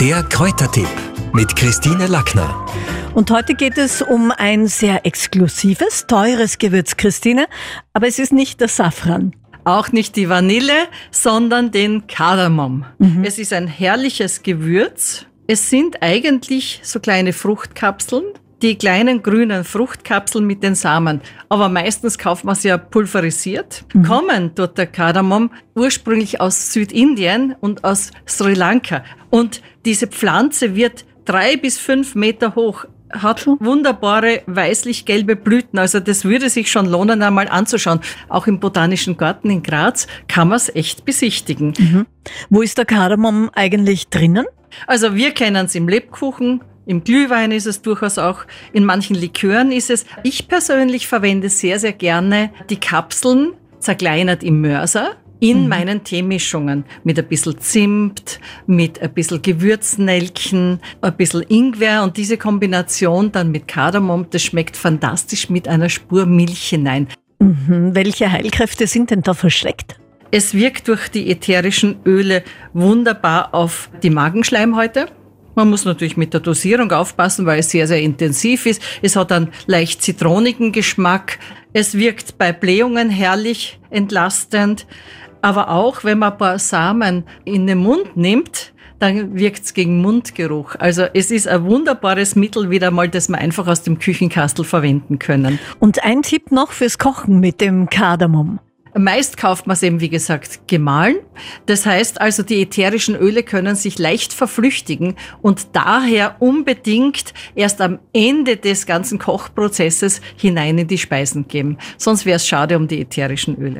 Der Kräutertipp mit Christine Lackner. Und heute geht es um ein sehr exklusives, teures Gewürz, Christine. Aber es ist nicht der Safran. Auch nicht die Vanille, sondern den Kardamom. Es ist ein herrliches Gewürz. Es sind eigentlich so kleine Fruchtkapseln, die kleinen grünen Fruchtkapseln mit den Samen. Aber meistens kauft man sie ja pulverisiert. Kommen dort der Kardamom ursprünglich aus Südindien und aus Sri Lanka. Und diese Pflanze wird drei bis fünf Meter hoch hat wunderbare weißlich-gelbe Blüten. Also das würde sich schon lohnen, einmal anzuschauen. Auch im Botanischen Garten in Graz kann man es echt besichtigen. Wo ist der Kardamom eigentlich drinnen? Also wir kennen es im Lebkuchen, im Glühwein ist es durchaus auch, in manchen Likören ist es. Ich persönlich verwende sehr, sehr gerne die Kapseln zerkleinert im Mörser in meinen Teemischungen mit ein bisschen Zimt, mit ein bisschen Gewürznelken, ein bisschen Ingwer und diese Kombination dann mit Kardamom, das schmeckt fantastisch mit einer Spur Milch hinein. Hm, Welche Heilkräfte sind denn da versteckt? Es wirkt durch die ätherischen Öle wunderbar auf die Magenschleimhäute. Man muss natürlich mit der Dosierung aufpassen, weil es sehr, sehr intensiv ist. Es hat einen leicht zitronigen Geschmack. Es wirkt bei Blähungen herrlich entlastend. Aber auch, wenn man ein paar Samen in den Mund nimmt, dann wirkt es gegen Mundgeruch. Also es ist ein wunderbares Mittel wieder mal, das wir einfach aus dem Küchenkastel verwenden können. Und ein Tipp noch fürs Kochen mit dem Kardamom. Meist kauft man es eben, wie gesagt, gemahlen. Das heißt also, die ätherischen Öle können sich leicht verflüchtigen und daher unbedingt erst am Ende des ganzen Kochprozesses hinein in die Speisen geben. Sonst wäre es schade um die ätherischen Öle.